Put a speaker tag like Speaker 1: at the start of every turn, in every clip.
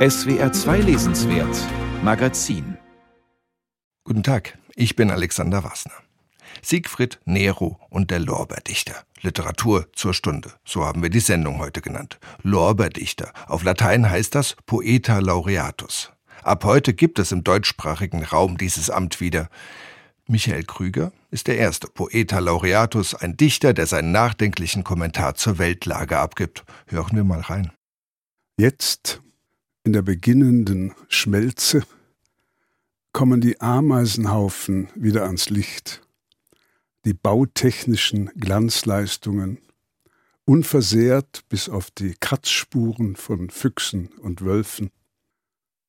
Speaker 1: SWR 2 Lesenswert Magazin
Speaker 2: Guten Tag, ich bin Alexander Wasner. Siegfried Nero und der Lorbeerdichter. Literatur zur Stunde. So haben wir die Sendung heute genannt. Lorbeerdichter. Auf Latein heißt das Poeta laureatus. Ab heute gibt es im deutschsprachigen Raum dieses Amt wieder. Michael Krüger ist der erste Poeta laureatus, ein Dichter, der seinen nachdenklichen Kommentar zur Weltlage abgibt. Hören wir mal rein.
Speaker 3: Jetzt in der beginnenden Schmelze kommen die Ameisenhaufen wieder ans Licht, die bautechnischen Glanzleistungen, unversehrt bis auf die Kratzspuren von Füchsen und Wölfen.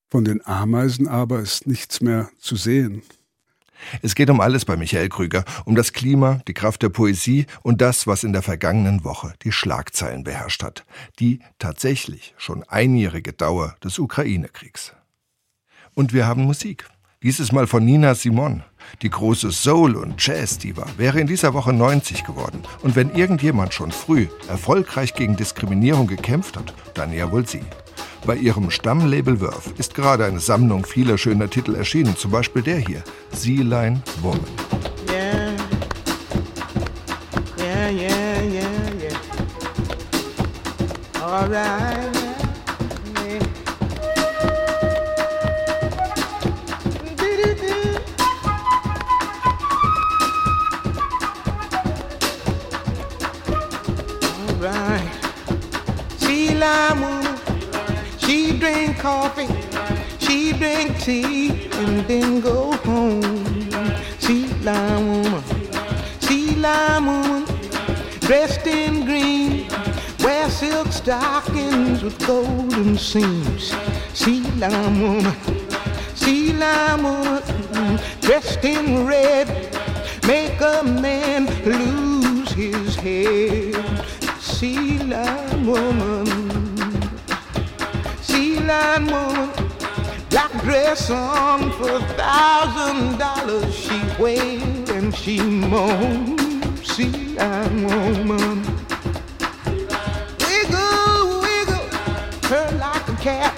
Speaker 3: Von den Ameisen aber ist nichts mehr zu sehen.
Speaker 2: Es geht um alles bei Michael Krüger, um das Klima, die Kraft der Poesie und das, was in der vergangenen Woche die Schlagzeilen beherrscht hat, die tatsächlich schon einjährige Dauer des Ukraine-Kriegs. Und wir haben Musik. Dieses Mal von Nina Simon. Die große Soul- und Jazz-Diva wäre in dieser Woche 90 geworden. Und wenn irgendjemand schon früh erfolgreich gegen Diskriminierung gekämpft hat, dann ja wohl sie. Bei ihrem Stammlabel Wurf ist gerade eine Sammlung vieler schöner Titel erschienen, zum Beispiel der hier, Sea Line Woman. Yeah. Yeah, yeah, yeah, yeah. All right.
Speaker 4: Drink coffee, she drink tea, and then go home. Sea lime woman, sea lime woman, dressed in green, wear silk stockings with golden seams. Sea lime woman, sea lime woman, dressed in red, make a man lose his head. Sea lime woman line woman, black dress on for a thousand dollars. She wailed and she moaned, sea line woman. Wiggle, wiggle, her like a cat.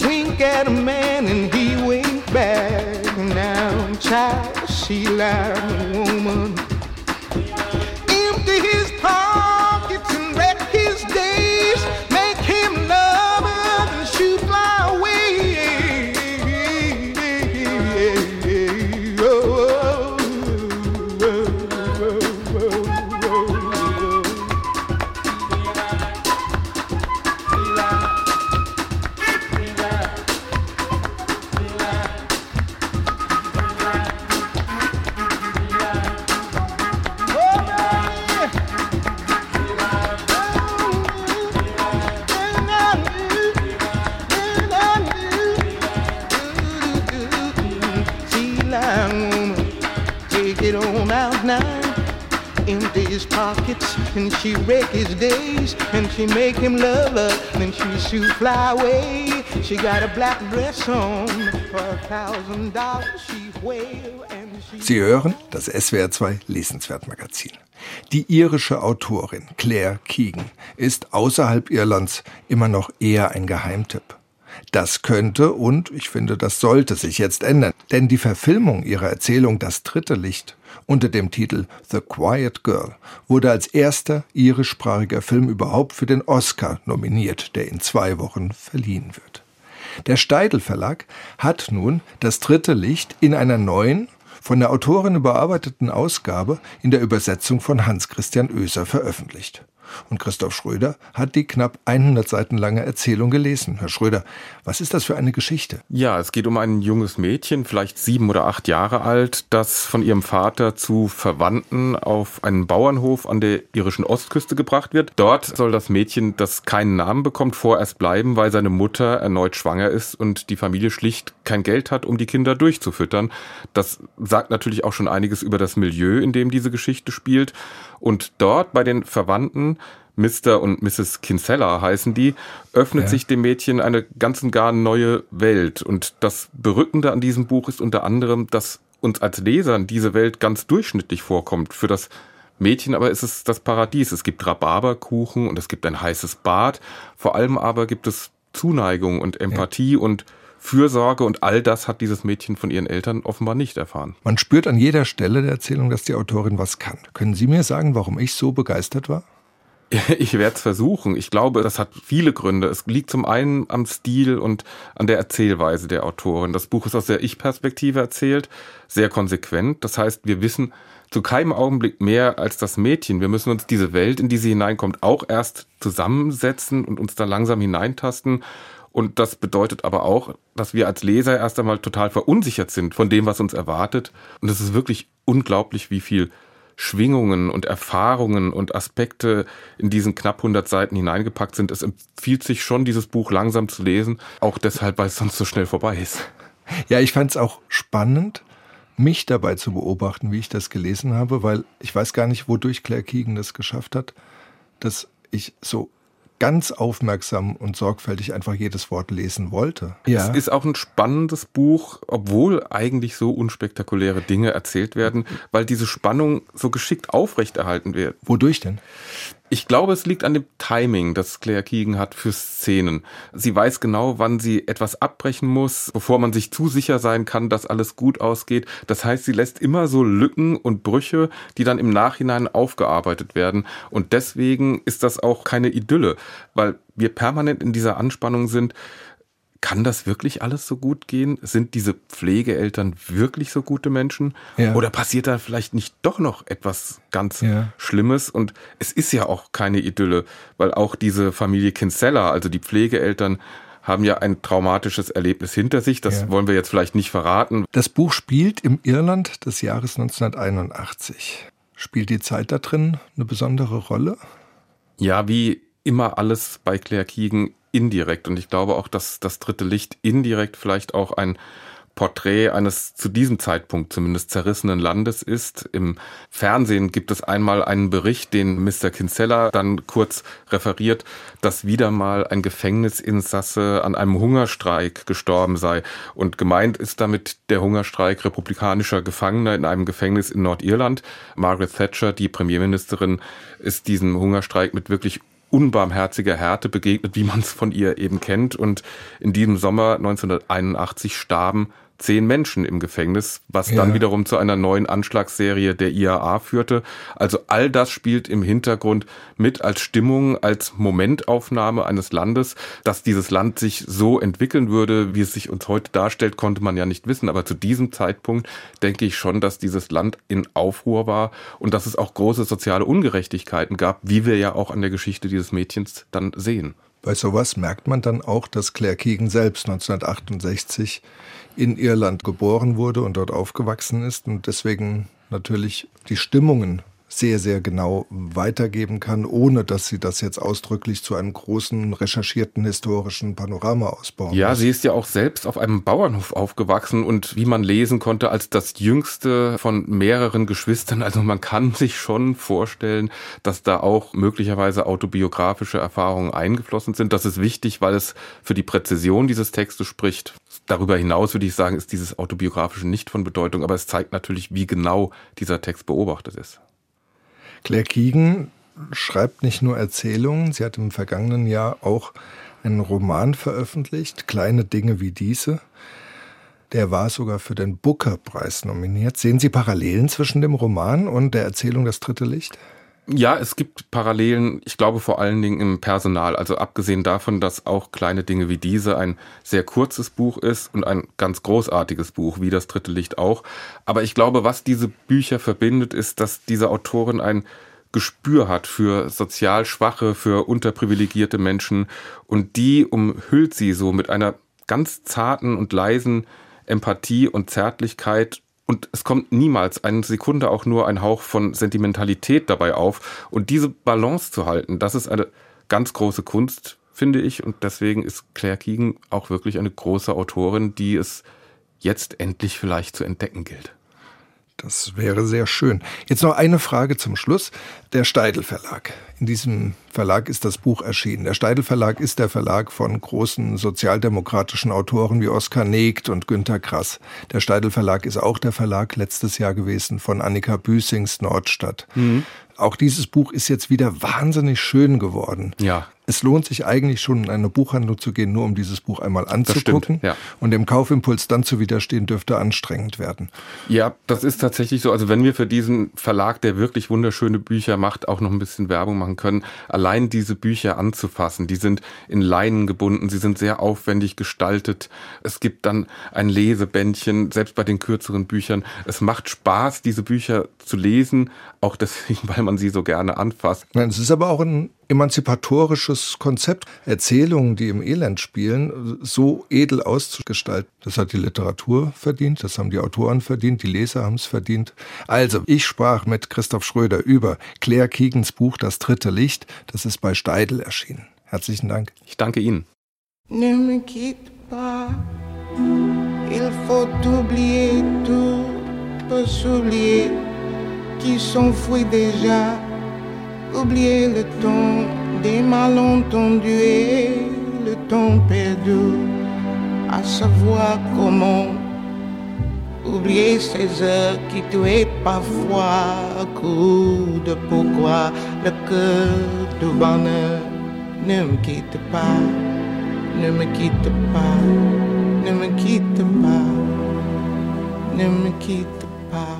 Speaker 4: Wink at a man and he wink back. Now, child, sea line Empty his pockets and she wreck his days and she make him love her. Then she shoot fly away. She got a black dress on for a thousand dollars. She wail and she.
Speaker 2: Sie hören das SWR2 Lesenswertmagazin. Die irische Autorin Claire Keegan ist außerhalb Irlands immer noch eher ein Geheimtipp. Das könnte und ich finde, das sollte sich jetzt ändern, denn die Verfilmung ihrer Erzählung Das dritte Licht unter dem Titel The Quiet Girl wurde als erster irischsprachiger Film überhaupt für den Oscar nominiert, der in zwei Wochen verliehen wird. Der Steidel Verlag hat nun das dritte Licht in einer neuen, von der Autorin überarbeiteten Ausgabe in der Übersetzung von Hans Christian Oeser veröffentlicht. Und Christoph Schröder hat die knapp 100 Seiten lange Erzählung gelesen. Herr Schröder, was ist das für eine Geschichte?
Speaker 5: Ja, es geht um ein junges Mädchen, vielleicht sieben oder acht Jahre alt, das von ihrem Vater zu Verwandten auf einen Bauernhof an der irischen Ostküste gebracht wird. Dort soll das Mädchen, das keinen Namen bekommt, vorerst bleiben, weil seine Mutter erneut schwanger ist und die Familie schlicht kein Geld hat, um die Kinder durchzufüttern. Das sagt natürlich auch schon einiges über das Milieu, in dem diese Geschichte spielt. Und dort bei den Verwandten Mr. und Mrs. Kinsella heißen die, öffnet
Speaker 2: Ja.
Speaker 5: sich dem Mädchen eine ganz und gar neue Welt. Und das Berückende an diesem Buch ist unter anderem, dass uns als Lesern diese Welt ganz durchschnittlich vorkommt. Für das Mädchen aber ist es das Paradies. Es gibt Rhabarberkuchen und es gibt ein heißes Bad. Vor allem aber gibt es Zuneigung und Empathie ja. und Fürsorge und all das hat dieses Mädchen von ihren Eltern offenbar nicht erfahren.
Speaker 2: Man spürt an jeder Stelle der Erzählung, dass die Autorin was kann. Können Sie mir sagen, warum ich so begeistert war?
Speaker 5: Ich werde es versuchen. Ich glaube, das hat viele Gründe. Es liegt zum einen am Stil und an der Erzählweise der Autorin. Das Buch ist aus der Ich-Perspektive erzählt, sehr konsequent. Das heißt, wir wissen zu keinem Augenblick mehr als das Mädchen. Wir müssen uns diese Welt, in die sie hineinkommt, auch erst zusammensetzen und uns da langsam hineintasten. Und das bedeutet aber auch, dass wir als Leser erst einmal total verunsichert sind von dem, was uns erwartet. Und es ist wirklich unglaublich, wie viel Schwingungen und Erfahrungen und Aspekte in diesen knapp 100 Seiten hineingepackt sind. Es empfiehlt sich schon, dieses Buch langsam zu lesen, auch deshalb, weil es sonst so schnell vorbei ist.
Speaker 2: Ja, ich fand es auch spannend, mich dabei zu beobachten, wie ich das gelesen habe, weil ich weiß gar nicht, wodurch Claire Keegan das geschafft hat, dass ich so ganz aufmerksam und sorgfältig einfach jedes Wort lesen wollte.
Speaker 5: Ja. Es ist auch ein spannendes Buch, obwohl eigentlich so unspektakuläre Dinge erzählt werden, weil diese Spannung so geschickt aufrechterhalten wird.
Speaker 2: Wodurch denn?
Speaker 5: Ich glaube, es liegt an dem Timing, das Claire Keegan hat für Szenen. Sie weiß genau, wann sie etwas abbrechen muss, bevor man sich zu sicher sein kann, dass alles gut ausgeht. Das heißt, sie lässt immer so Lücken und Brüche, die dann im Nachhinein aufgearbeitet werden. Und deswegen ist das auch keine Idylle, weil wir permanent in dieser Anspannung sind kann das wirklich alles so gut gehen? Sind diese Pflegeeltern wirklich so gute Menschen? Ja. Oder passiert da vielleicht nicht doch noch etwas ganz ja. Schlimmes? Und es ist ja auch keine Idylle, weil auch diese Familie Kinsella, also die Pflegeeltern, haben ja ein traumatisches Erlebnis hinter sich. Das ja. wollen wir jetzt vielleicht nicht verraten.
Speaker 2: Das Buch spielt im Irland des Jahres 1981. Spielt die Zeit da drin eine besondere Rolle?
Speaker 5: Ja, wie immer alles bei Claire Keegan indirekt. Und ich glaube auch, dass das dritte Licht indirekt vielleicht auch ein Porträt eines zu diesem Zeitpunkt zumindest zerrissenen Landes ist. Im Fernsehen gibt es einmal einen Bericht, den Mr. Kinsella dann kurz referiert, dass wieder mal ein Gefängnisinsasse an einem Hungerstreik gestorben sei. Und gemeint ist damit der Hungerstreik republikanischer Gefangener in einem Gefängnis in Nordirland. Margaret Thatcher, die Premierministerin, ist diesem Hungerstreik mit wirklich unbarmherziger Härte begegnet, wie man es von ihr eben kennt. Und in diesem Sommer 1981 starben zehn Menschen im Gefängnis, was ja. dann wiederum zu einer neuen Anschlagsserie der IAA führte. Also all das spielt im Hintergrund mit als Stimmung, als Momentaufnahme eines Landes. Dass dieses Land sich so entwickeln würde, wie es sich uns heute darstellt, konnte man ja nicht wissen. Aber zu diesem Zeitpunkt denke ich schon, dass dieses Land in Aufruhr war und dass es auch große soziale Ungerechtigkeiten gab, wie wir ja auch an der Geschichte dieses Mädchens dann sehen.
Speaker 2: Bei sowas merkt man dann auch, dass Claire Keegan selbst 1968 in Irland geboren wurde und dort aufgewachsen ist und deswegen natürlich die Stimmungen sehr, sehr genau weitergeben kann, ohne dass sie das jetzt ausdrücklich zu einem großen, recherchierten historischen Panorama ausbauen.
Speaker 5: Ja, muss. sie ist ja auch selbst auf einem Bauernhof aufgewachsen und wie man lesen konnte, als das jüngste von mehreren Geschwistern. Also man kann sich schon vorstellen, dass da auch möglicherweise autobiografische Erfahrungen eingeflossen sind. Das ist wichtig, weil es für die Präzision dieses Textes spricht. Darüber hinaus würde ich sagen, ist dieses autobiografische nicht von Bedeutung, aber es zeigt natürlich, wie genau dieser Text beobachtet ist.
Speaker 2: Claire Keegan schreibt nicht nur Erzählungen, sie hat im vergangenen Jahr auch einen Roman veröffentlicht, Kleine Dinge wie diese. Der war sogar für den Booker-Preis nominiert. Sehen Sie Parallelen zwischen dem Roman und der Erzählung Das dritte Licht?
Speaker 5: Ja, es gibt Parallelen, ich glaube vor allen Dingen im Personal. Also abgesehen davon, dass auch kleine Dinge wie diese ein sehr kurzes Buch ist und ein ganz großartiges Buch, wie das dritte Licht auch. Aber ich glaube, was diese Bücher verbindet, ist, dass diese Autorin ein Gespür hat für sozial Schwache, für unterprivilegierte Menschen und die umhüllt sie so mit einer ganz zarten und leisen Empathie und Zärtlichkeit und es kommt niemals eine Sekunde auch nur ein Hauch von Sentimentalität dabei auf. Und diese Balance zu halten, das ist eine ganz große Kunst, finde ich. Und deswegen ist Claire Keegan auch wirklich eine große Autorin, die es jetzt endlich vielleicht zu entdecken gilt.
Speaker 2: Das wäre sehr schön. Jetzt noch eine Frage zum Schluss. Der Steidel Verlag. In diesem Verlag ist das Buch erschienen. Der Steidel Verlag ist der Verlag von großen sozialdemokratischen Autoren wie Oskar Negt und Günter Grass. Der Steidel Verlag ist auch der Verlag letztes Jahr gewesen von Annika Büßings Nordstadt. Mhm. Auch dieses Buch ist jetzt wieder wahnsinnig schön geworden.
Speaker 5: Ja.
Speaker 2: Es lohnt sich eigentlich schon in eine Buchhandlung zu gehen, nur um dieses Buch einmal anzugucken. Stimmt, ja. Und dem Kaufimpuls dann zu widerstehen, dürfte anstrengend werden.
Speaker 5: Ja, das ist tatsächlich so. Also wenn wir für diesen Verlag, der wirklich wunderschöne Bücher macht, auch noch ein bisschen Werbung machen können, allein diese Bücher anzufassen, die sind in Leinen gebunden, sie sind sehr aufwendig gestaltet. Es gibt dann ein Lesebändchen, selbst bei den kürzeren Büchern. Es macht Spaß, diese Bücher zu lesen, auch deswegen, weil man sie so gerne anfasst.
Speaker 2: Nein, es ist aber auch ein emanzipatorisches Konzept, Erzählungen, die im Elend spielen, so edel auszugestalten. Das hat die Literatur verdient, das haben die Autoren verdient, die Leser haben es verdient. Also, ich sprach mit Christoph Schröder über Claire Keegans Buch Das dritte Licht, das ist bei Steidel erschienen. Herzlichen Dank.
Speaker 5: Ich danke Ihnen.
Speaker 4: Ne me quitte pas, il faut oublier tout, peut s'oublier, qui s'enfuit déjà. Oublier le temps des malentendus et le temps perdu, à savoir comment oublier ces heures qui tuaient parfois coup de pourquoi le cœur du bonheur ne me quitte pas, ne me quitte pas, ne me quitte pas, ne me quitte pas.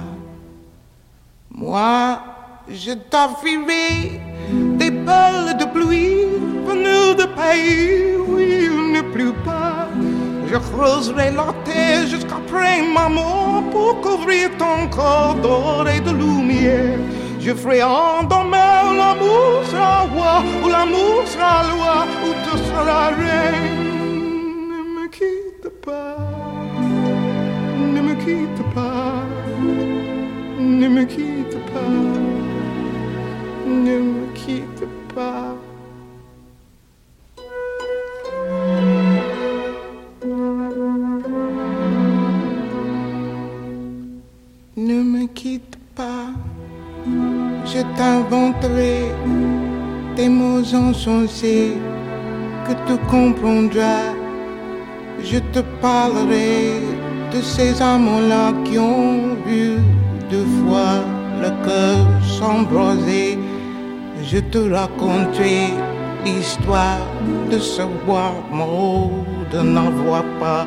Speaker 4: Moi, je t'offrirai des balles de pluie venues de pays où il ne pleut pas. Je creuserai la terre jusqu'après ma mort pour couvrir ton corps d'or et de lumière. Je ferai en demain l'amour sera roi, ou l'amour sera loi, ou tu seras reine. Ne me quitte pas, ne me quitte pas, ne me quitte pas ne me quitte pas. Ne me quitte pas, je t'inventerai des mots insensés que tu comprendras. Je te parlerai de ces amants-là qui ont vu deux fois le cœur s'embraser je te raconterai l'histoire de ce bois de n'avoir pas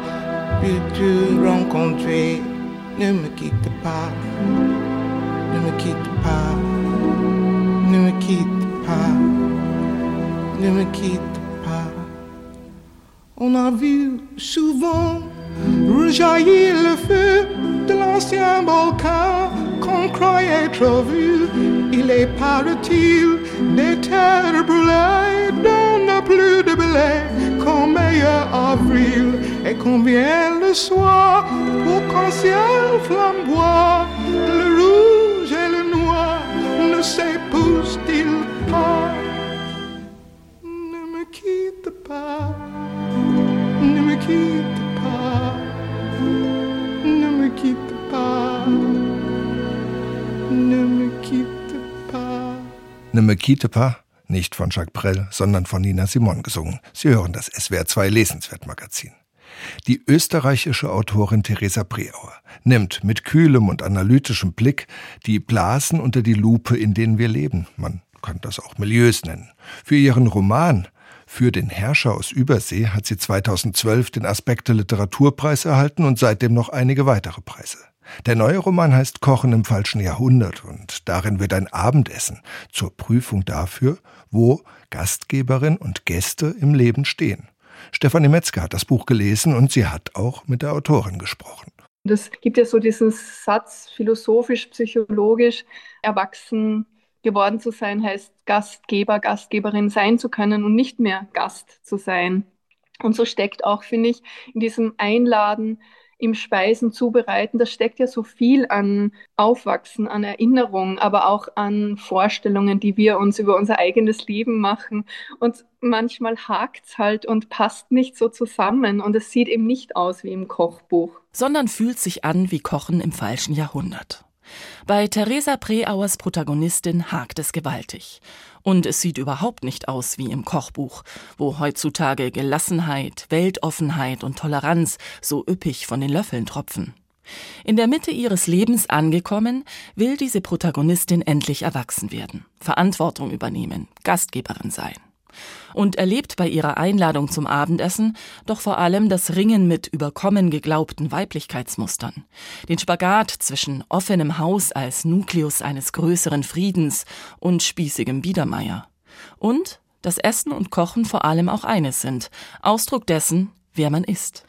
Speaker 4: pu te rencontrer. Ne me quitte pas, ne me quitte pas, ne me quitte pas, ne me quitte pas. On a vu souvent rejaillir le feu de l'ancien volcan qu'on croyait trop vu. Il est parti des terres brûlées, donne plus de blé qu'en meilleur avril. Et combien le soir, pour qu'un ciel flamboie, Me quitte pas,
Speaker 2: nicht von Jacques Brel, sondern von Nina Simon gesungen. Sie hören das SWR2 Lesenswertmagazin. Die österreichische Autorin Theresa Preauer nimmt mit kühlem und analytischem Blick die Blasen unter die Lupe, in denen wir leben. Man kann das auch Milieus nennen. Für ihren Roman für den Herrscher aus Übersee hat sie 2012 den Aspekte Literaturpreis erhalten und seitdem noch einige weitere Preise. Der neue Roman heißt Kochen im falschen Jahrhundert und darin wird ein Abendessen zur Prüfung dafür, wo Gastgeberin und Gäste im Leben stehen. Stefanie Metzger hat das Buch gelesen und sie hat auch mit der Autorin gesprochen.
Speaker 6: Das gibt ja so diesen Satz, philosophisch, psychologisch, erwachsen geworden zu sein, heißt Gastgeber, Gastgeberin sein zu können und nicht mehr Gast zu sein. Und so steckt auch, finde ich, in diesem Einladen, im Speisen zubereiten, das steckt ja so viel an Aufwachsen, an Erinnerungen, aber auch an Vorstellungen, die wir uns über unser eigenes Leben machen. Und manchmal hakt es halt und passt nicht so zusammen und es sieht eben nicht aus wie im Kochbuch.
Speaker 7: Sondern fühlt sich an wie Kochen im falschen Jahrhundert. Bei Theresa Preauers Protagonistin hakt es gewaltig. Und es sieht überhaupt nicht aus wie im Kochbuch, wo heutzutage Gelassenheit, Weltoffenheit und Toleranz so üppig von den Löffeln tropfen. In der Mitte ihres Lebens angekommen, will diese Protagonistin endlich erwachsen werden, Verantwortung übernehmen, Gastgeberin sein. Und erlebt bei ihrer Einladung zum Abendessen doch vor allem das Ringen mit überkommen geglaubten Weiblichkeitsmustern, den Spagat zwischen offenem Haus als Nukleus eines größeren Friedens und spießigem Biedermeier. Und dass Essen und Kochen vor allem auch eines sind, Ausdruck dessen, wer man ist.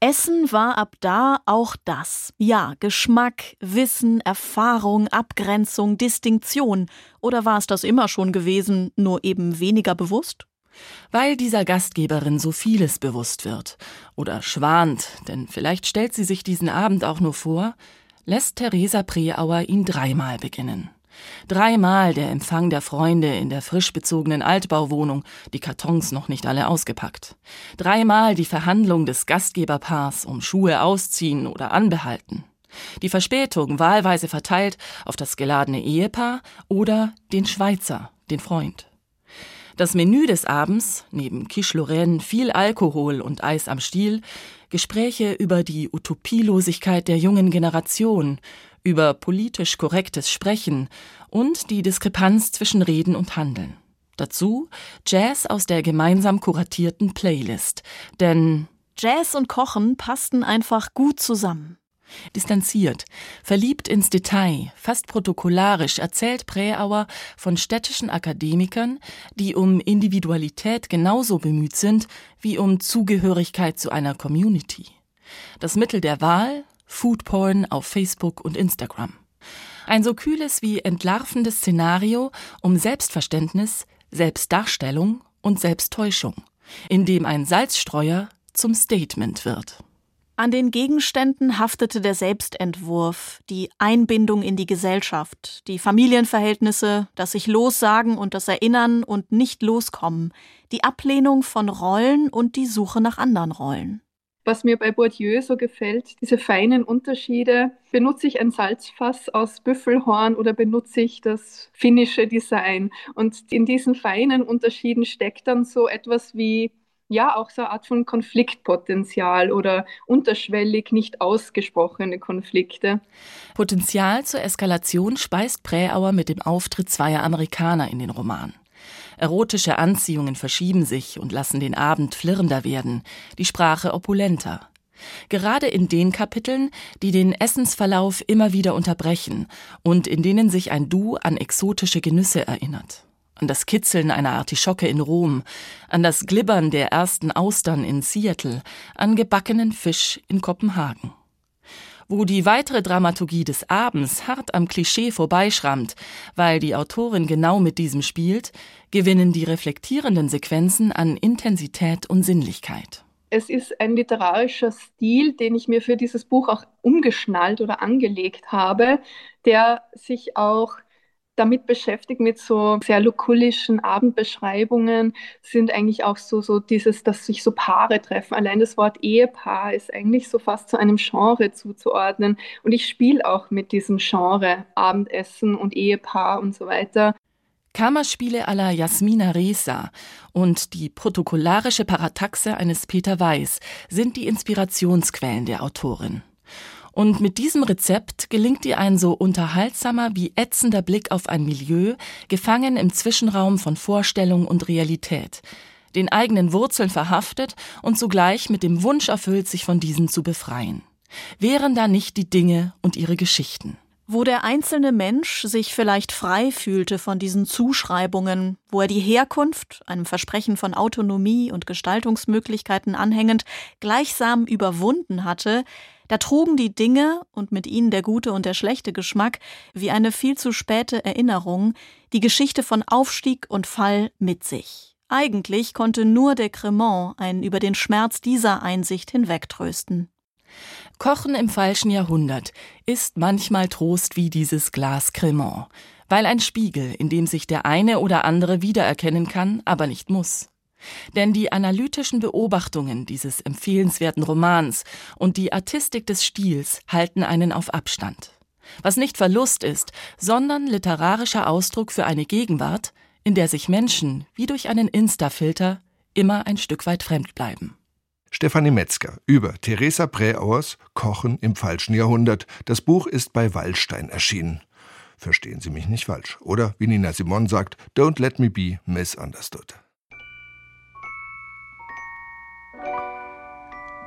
Speaker 8: Essen war ab da auch das. Ja, Geschmack, Wissen, Erfahrung, Abgrenzung, Distinktion. Oder war es das immer schon gewesen, nur eben weniger bewusst?
Speaker 7: Weil dieser Gastgeberin so vieles bewusst wird oder schwant, denn vielleicht stellt sie sich diesen Abend auch nur vor, lässt Theresa Preauer ihn dreimal beginnen. Dreimal der Empfang der Freunde in der frisch bezogenen Altbauwohnung, die Kartons noch nicht alle ausgepackt. Dreimal die Verhandlung des Gastgeberpaars um Schuhe ausziehen oder anbehalten. Die Verspätung wahlweise verteilt auf das geladene Ehepaar oder den Schweizer, den Freund. Das Menü des Abends, neben Lorraine viel Alkohol und Eis am Stiel, Gespräche über die Utopielosigkeit der jungen Generation, über politisch korrektes Sprechen und die Diskrepanz zwischen Reden und Handeln. Dazu Jazz aus der gemeinsam kuratierten Playlist, denn
Speaker 8: Jazz und Kochen passten einfach gut zusammen.
Speaker 7: Distanziert, verliebt ins Detail, fast protokollarisch erzählt Präauer von städtischen Akademikern, die um Individualität genauso bemüht sind wie um Zugehörigkeit zu einer Community. Das Mittel der Wahl Foodporn auf Facebook und Instagram. Ein so kühles wie entlarvendes Szenario um Selbstverständnis, Selbstdarstellung und Selbsttäuschung, in dem ein Salzstreuer zum Statement wird.
Speaker 8: An den Gegenständen haftete der Selbstentwurf, die Einbindung in die Gesellschaft, die Familienverhältnisse, das sich lossagen und das Erinnern und nicht loskommen, die Ablehnung von Rollen und die Suche nach anderen Rollen.
Speaker 6: Was mir bei Bourdieu so gefällt, diese feinen Unterschiede. Benutze ich ein Salzfass aus Büffelhorn oder benutze ich das finnische Design? Und in diesen feinen Unterschieden steckt dann so etwas wie ja auch so eine Art von Konfliktpotenzial oder unterschwellig nicht ausgesprochene Konflikte.
Speaker 7: Potenzial zur Eskalation speist Präauer mit dem Auftritt zweier Amerikaner in den Roman. Erotische Anziehungen verschieben sich und lassen den Abend flirrender werden, die Sprache opulenter. Gerade in den Kapiteln, die den Essensverlauf immer wieder unterbrechen und in denen sich ein Du an exotische Genüsse erinnert. An das Kitzeln einer Artischocke in Rom, an das Glibbern der ersten Austern in Seattle, an gebackenen Fisch in Kopenhagen wo die weitere Dramaturgie des Abends hart am Klischee vorbeischrammt, weil die Autorin genau mit diesem spielt, gewinnen die reflektierenden Sequenzen an Intensität und Sinnlichkeit.
Speaker 6: Es ist ein literarischer Stil, den ich mir für dieses Buch auch umgeschnallt oder angelegt habe, der sich auch damit beschäftigt, mit so sehr lukullischen Abendbeschreibungen, sind eigentlich auch so, so dieses, dass sich so Paare treffen. Allein das Wort Ehepaar ist eigentlich so fast zu einem Genre zuzuordnen. Und ich spiele auch mit diesem Genre Abendessen und Ehepaar und so weiter.
Speaker 7: Kammerspiele aller Jasmina Reza und die protokollarische Parataxe eines Peter Weiß sind die Inspirationsquellen der Autorin. Und mit diesem Rezept gelingt ihr ein so unterhaltsamer wie ätzender Blick auf ein Milieu, gefangen im Zwischenraum von Vorstellung und Realität, den eigenen Wurzeln verhaftet und zugleich mit dem Wunsch erfüllt, sich von diesen zu befreien. Wären da nicht die Dinge und ihre Geschichten?
Speaker 8: Wo der einzelne Mensch sich vielleicht frei fühlte von diesen Zuschreibungen, wo er die Herkunft, einem Versprechen von Autonomie und Gestaltungsmöglichkeiten anhängend, gleichsam überwunden hatte, da trugen die Dinge und mit ihnen der gute und der schlechte Geschmack wie eine viel zu späte Erinnerung die Geschichte von Aufstieg und Fall mit sich. Eigentlich konnte nur der Cremant einen über den Schmerz dieser Einsicht hinwegtrösten.
Speaker 7: Kochen im falschen Jahrhundert ist manchmal Trost wie dieses Glas Cremant, weil ein Spiegel, in dem sich der eine oder andere wiedererkennen kann, aber nicht muss. Denn die analytischen Beobachtungen dieses empfehlenswerten Romans und die Artistik des Stils halten einen auf Abstand. Was nicht Verlust ist, sondern literarischer Ausdruck für eine Gegenwart, in der sich Menschen, wie durch einen Insta-Filter, immer ein Stück weit fremd bleiben.
Speaker 2: Stefanie Metzger über Theresa Präauers Kochen im falschen Jahrhundert. Das Buch ist bei Wallstein erschienen. Verstehen Sie mich nicht falsch, oder wie Nina Simon sagt, Don't let me be misunderstood.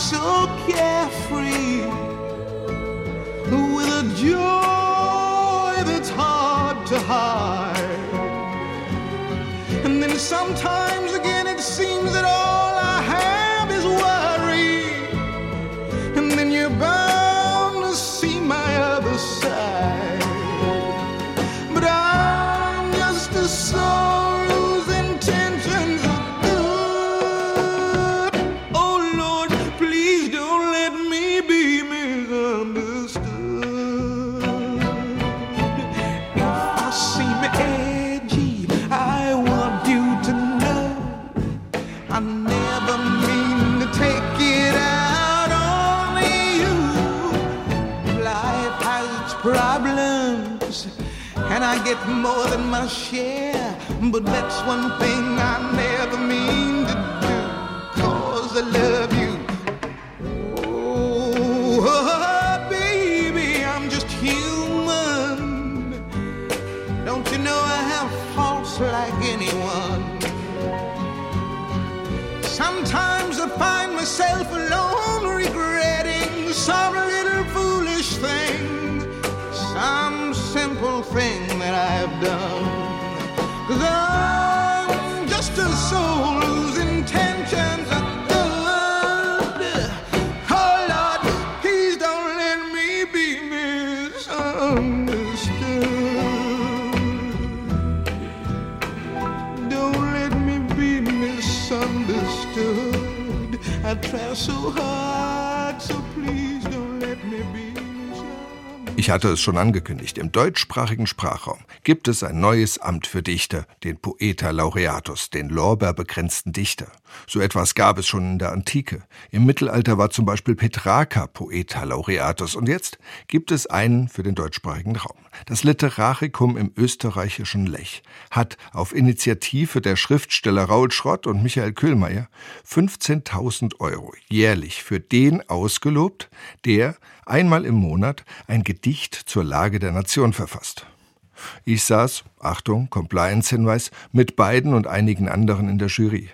Speaker 4: So carefree with a joy that's hard to hide. And then sometimes my share. But that's one thing I never mean to do, cause I love you. Oh, baby, I'm just human. Don't you know I have faults like anyone? Sometimes I find myself alone regretting some little foolish thing, some simple thing that I've done.
Speaker 2: Ich hatte es schon angekündigt, im deutschsprachigen Sprachraum gibt es ein neues Amt für Dichter, den Poeta Laureatus, den lorbeerbegrenzten Dichter. So etwas gab es schon in der Antike. Im Mittelalter war zum Beispiel Petrarca Poeta Laureatus und jetzt gibt es einen für den deutschsprachigen Raum. Das Literarikum im österreichischen Lech hat auf Initiative der Schriftsteller Raul Schrott und Michael Köhlmeier 15.000 Euro jährlich für den ausgelobt, der einmal im Monat ein Gedicht zur Lage der Nation verfasst. Ich saß, Achtung, Compliance-Hinweis, mit beiden und einigen anderen in der Jury.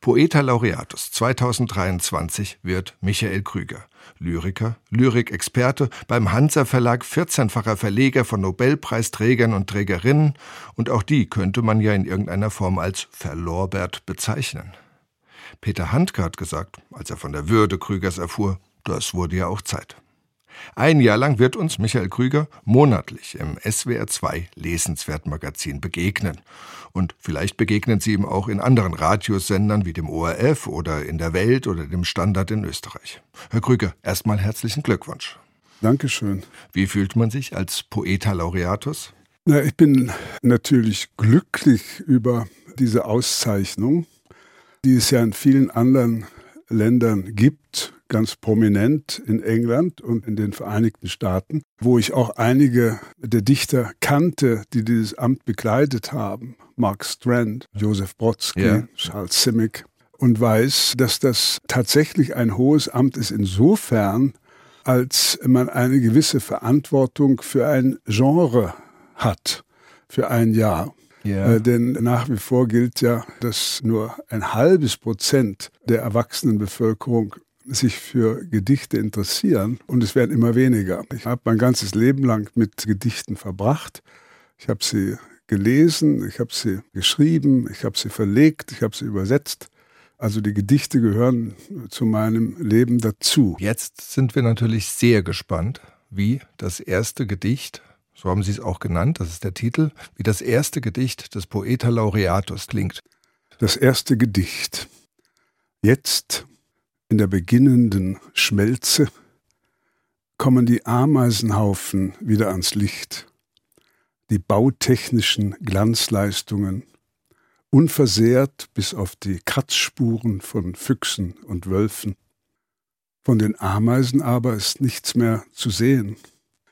Speaker 2: Poeta Laureatus 2023 wird Michael Krüger. Lyriker, Lyrikexperte, beim Hansa Verlag 14-facher Verleger von Nobelpreisträgern und Trägerinnen und auch die könnte man ja in irgendeiner Form als verlorbert bezeichnen. Peter Handke hat gesagt, als er von der Würde Krügers erfuhr, das wurde ja auch Zeit. Ein Jahr lang wird uns Michael Krüger monatlich im SWR2 Lesenswertmagazin begegnen. Und vielleicht begegnen Sie ihm auch in anderen Radiosendern wie dem ORF oder in der Welt oder dem Standard in Österreich. Herr Krüger, erstmal herzlichen Glückwunsch.
Speaker 3: Dankeschön.
Speaker 2: Wie fühlt man sich als Poeta Laureatus?
Speaker 3: Na, ich bin natürlich glücklich über diese Auszeichnung, die es ja in vielen anderen Ländern gibt, ganz prominent in England und in den Vereinigten Staaten, wo ich auch einige der Dichter kannte, die dieses Amt bekleidet haben. Mark Strand, Joseph Brodsky,
Speaker 2: Ja.
Speaker 3: Charles Simic. Und weiß, dass das tatsächlich ein hohes Amt ist insofern, als man eine gewisse Verantwortung für ein Genre hat, für ein Jahr.
Speaker 2: Ja.
Speaker 3: Äh, denn nach wie vor gilt ja, dass nur ein halbes Prozent der Erwachsenenbevölkerung sich für Gedichte interessieren und es werden immer weniger. Ich habe mein ganzes Leben lang mit Gedichten verbracht. Ich habe sie gelesen, ich habe sie geschrieben, ich habe sie verlegt, ich habe sie übersetzt. Also die Gedichte gehören zu meinem Leben dazu.
Speaker 2: Jetzt sind wir natürlich sehr gespannt, wie das erste Gedicht, so haben Sie es auch genannt, das ist der Titel, wie das erste Gedicht des Poeta Laureatus klingt.
Speaker 3: Das erste Gedicht. Jetzt, in der beginnenden Schmelze kommen die Ameisenhaufen wieder ans Licht, die bautechnischen Glanzleistungen, unversehrt bis auf die Kratzspuren von Füchsen und Wölfen. Von den Ameisen aber ist nichts mehr zu sehen.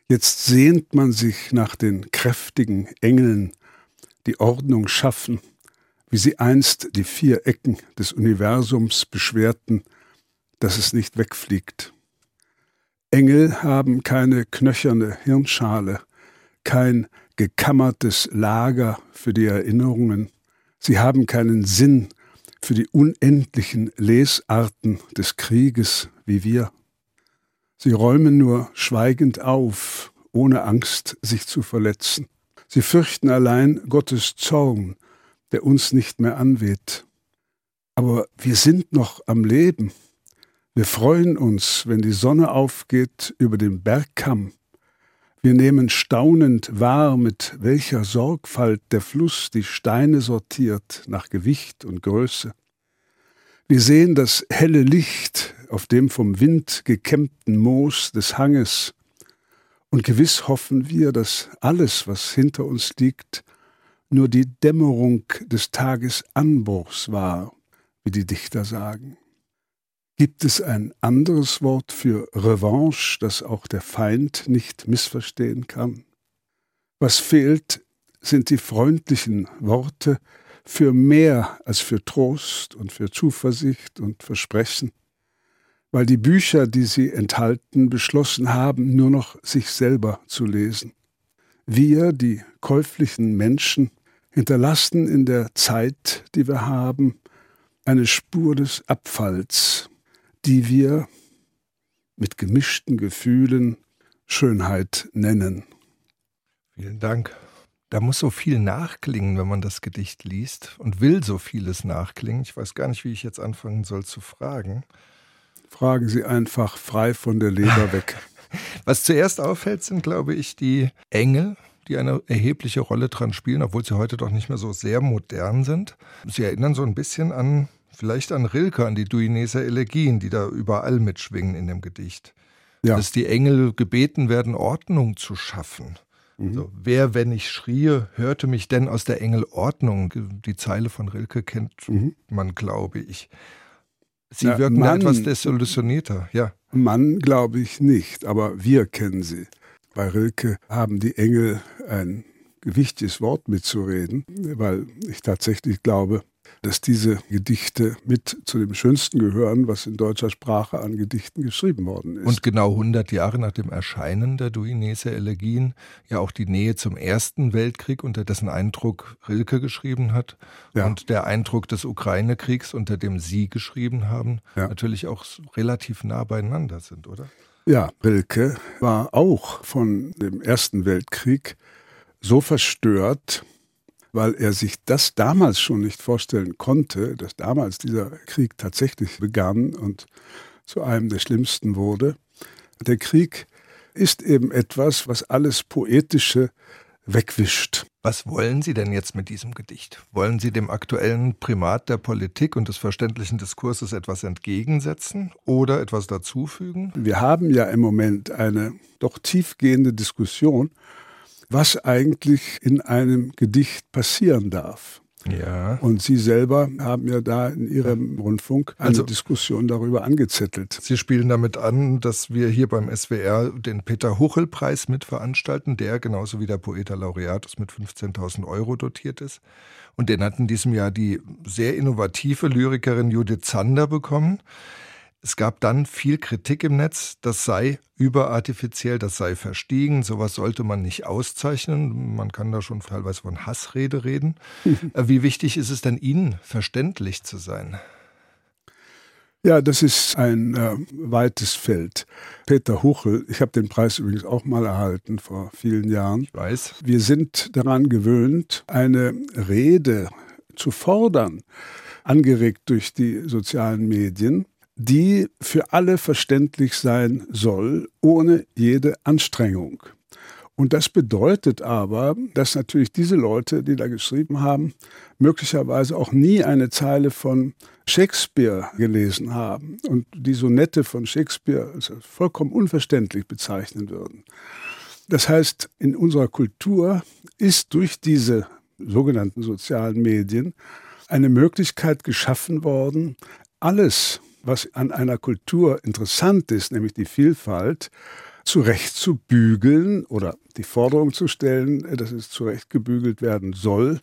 Speaker 3: Jetzt sehnt man sich nach den kräftigen Engeln, die Ordnung schaffen, wie sie einst die vier Ecken des Universums beschwerten, dass es nicht wegfliegt. Engel haben keine knöcherne Hirnschale, kein gekammertes Lager für die Erinnerungen, sie haben keinen Sinn für die unendlichen Lesarten des Krieges wie wir. Sie räumen nur schweigend auf, ohne Angst, sich zu verletzen. Sie fürchten allein Gottes Zorn, der uns nicht mehr anweht. Aber wir sind noch am Leben. Wir freuen uns, wenn die Sonne aufgeht über dem Bergkamm. Wir nehmen staunend wahr, mit welcher Sorgfalt der Fluss die Steine sortiert nach Gewicht und Größe. Wir sehen das helle Licht auf dem vom Wind gekämmten Moos des Hanges, und gewiss hoffen wir, dass alles, was hinter uns liegt, nur die Dämmerung des Tagesanbruchs war, wie die Dichter sagen. Gibt es ein anderes Wort für Revanche, das auch der Feind nicht missverstehen kann? Was fehlt, sind die freundlichen Worte für mehr als für Trost und für Zuversicht und Versprechen, weil die Bücher, die sie enthalten, beschlossen haben, nur noch sich selber zu lesen. Wir, die käuflichen Menschen, hinterlassen in der Zeit, die wir haben, eine Spur des Abfalls, die wir mit gemischten Gefühlen Schönheit nennen.
Speaker 2: Vielen Dank. Da muss so viel nachklingen, wenn man das Gedicht liest und will so vieles nachklingen. Ich weiß gar nicht, wie ich jetzt anfangen soll zu fragen.
Speaker 3: Fragen Sie einfach frei von der Leber weg.
Speaker 2: Was zuerst auffällt, sind, glaube ich, die Engel, die eine erhebliche Rolle dran spielen, obwohl sie heute doch nicht mehr so sehr modern sind. Sie erinnern so ein bisschen an vielleicht an Rilke, an die Duineser Elegien, die da überall mitschwingen in dem Gedicht. Ja. Dass die Engel gebeten werden, Ordnung zu schaffen. Mhm. So, wer, wenn ich schrie, hörte mich denn aus der Engel Ordnung? Die Zeile von Rilke kennt mhm. man, glaube ich. Sie ja, wirken Mann, etwas desillusionierter, ja.
Speaker 3: Mann glaube ich nicht, aber wir kennen sie. Bei Rilke haben die Engel ein gewichtiges Wort mitzureden, weil ich tatsächlich glaube, dass diese Gedichte mit zu dem Schönsten gehören, was in deutscher Sprache an Gedichten geschrieben worden ist.
Speaker 2: Und genau 100 Jahre nach dem Erscheinen der Duineser Elegien ja auch die Nähe zum Ersten Weltkrieg, unter dessen Eindruck Rilke geschrieben hat ja. und der Eindruck des Ukraine-Kriegs, unter dem Sie geschrieben haben, ja. natürlich auch relativ nah beieinander sind, oder?
Speaker 3: Ja, Rilke war auch von dem Ersten Weltkrieg so verstört, weil er sich das damals schon nicht vorstellen konnte, dass damals dieser Krieg tatsächlich begann und zu einem der schlimmsten wurde. Der Krieg ist eben etwas, was alles Poetische wegwischt.
Speaker 2: Was wollen Sie denn jetzt mit diesem Gedicht? Wollen Sie dem aktuellen Primat der Politik und des verständlichen Diskurses etwas entgegensetzen oder etwas dazufügen?
Speaker 3: Wir haben ja im Moment eine doch tiefgehende Diskussion was eigentlich in einem Gedicht passieren darf.
Speaker 2: Ja.
Speaker 3: Und Sie selber haben ja da in Ihrem Rundfunk eine also, Diskussion darüber angezettelt.
Speaker 2: Sie spielen damit an, dass wir hier beim SWR den Peter Huchel-Preis mitveranstalten, der genauso wie der Poeta Laureatus mit 15.000 Euro dotiert ist. Und den hat in diesem Jahr die sehr innovative Lyrikerin Judith Zander bekommen. Es gab dann viel Kritik im Netz, das sei überartifiziell, das sei verstiegen, sowas sollte man nicht auszeichnen. Man kann da schon teilweise von Hassrede reden. Äh, wie wichtig ist es denn Ihnen, verständlich zu sein?
Speaker 3: Ja, das ist ein äh, weites Feld. Peter Huchel, ich habe den Preis übrigens auch mal erhalten vor vielen Jahren.
Speaker 2: Ich weiß.
Speaker 3: Wir sind daran gewöhnt, eine Rede zu fordern, angeregt durch die sozialen Medien die für alle verständlich sein soll, ohne jede Anstrengung. Und das bedeutet aber, dass natürlich diese Leute, die da geschrieben haben, möglicherweise auch nie eine Zeile von Shakespeare gelesen haben und die Sonette von Shakespeare als vollkommen unverständlich bezeichnen würden. Das heißt, in unserer Kultur ist durch diese sogenannten sozialen Medien eine Möglichkeit geschaffen worden, alles, was an einer Kultur interessant ist, nämlich die Vielfalt, zurechtzubügeln oder die Forderung zu stellen, dass es zurechtgebügelt werden soll,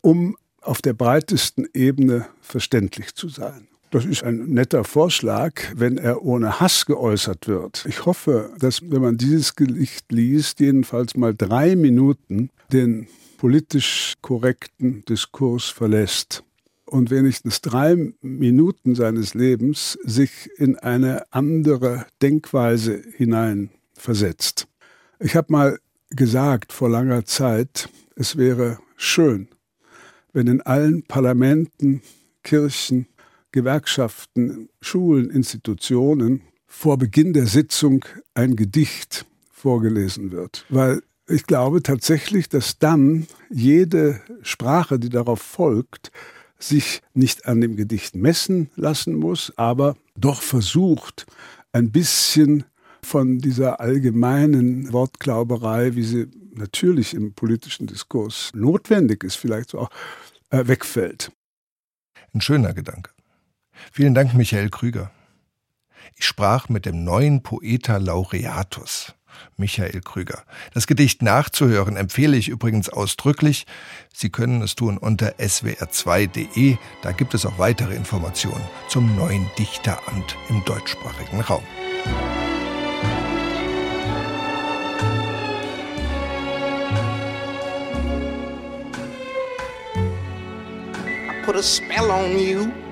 Speaker 3: um auf der breitesten Ebene verständlich zu sein. Das ist ein netter Vorschlag, wenn er ohne Hass geäußert wird. Ich hoffe, dass, wenn man dieses Gedicht liest, jedenfalls mal drei Minuten den politisch korrekten Diskurs verlässt und wenigstens drei Minuten seines Lebens sich in eine andere Denkweise hinein versetzt. Ich habe mal gesagt vor langer Zeit, es wäre schön, wenn in allen Parlamenten, Kirchen, Gewerkschaften, Schulen, Institutionen vor Beginn der Sitzung ein Gedicht vorgelesen wird. Weil ich glaube tatsächlich, dass dann jede Sprache, die darauf folgt, sich nicht an dem Gedicht messen lassen muss, aber doch versucht, ein bisschen von dieser allgemeinen Wortglauberei, wie sie natürlich im politischen Diskurs notwendig ist, vielleicht so auch, äh, wegfällt.
Speaker 2: Ein schöner Gedanke. Vielen Dank, Michael Krüger. Ich sprach mit dem neuen Poeta Laureatus, Michael Krüger. Das Gedicht nachzuhören empfehle ich übrigens ausdrücklich. Sie können es tun unter swr2.de. Da gibt es auch weitere Informationen zum neuen Dichteramt im deutschsprachigen Raum.
Speaker 4: put a spell on you.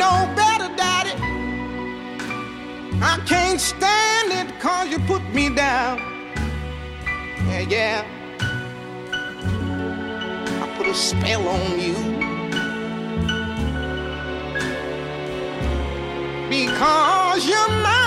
Speaker 4: Know better, Daddy. I can't stand it cause you put me down. Yeah, yeah. I put a spell on you. Because you're mine.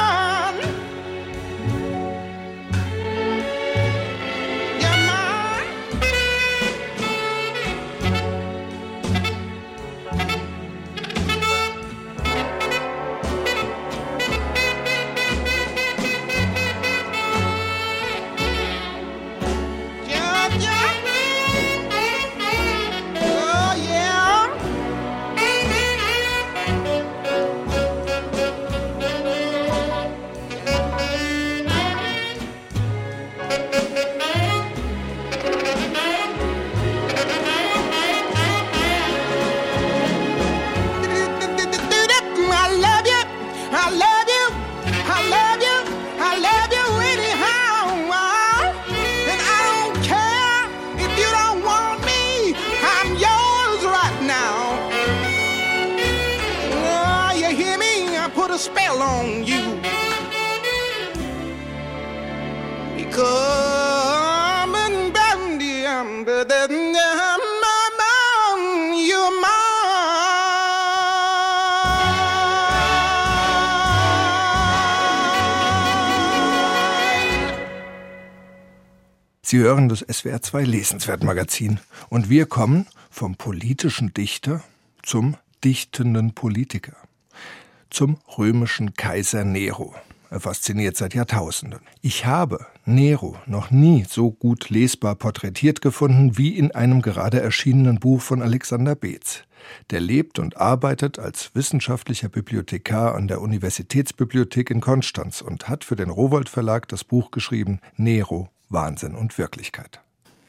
Speaker 2: Sie hören das SWR2 Lesenswert Magazin und wir kommen vom politischen Dichter zum dichtenden Politiker, zum römischen Kaiser Nero. Er fasziniert seit Jahrtausenden. Ich habe Nero noch nie so gut lesbar porträtiert gefunden wie in einem gerade erschienenen Buch von Alexander Beetz. Der lebt und arbeitet als wissenschaftlicher Bibliothekar an der Universitätsbibliothek in Konstanz und hat für den Rowold Verlag das Buch geschrieben Nero Wahnsinn und Wirklichkeit.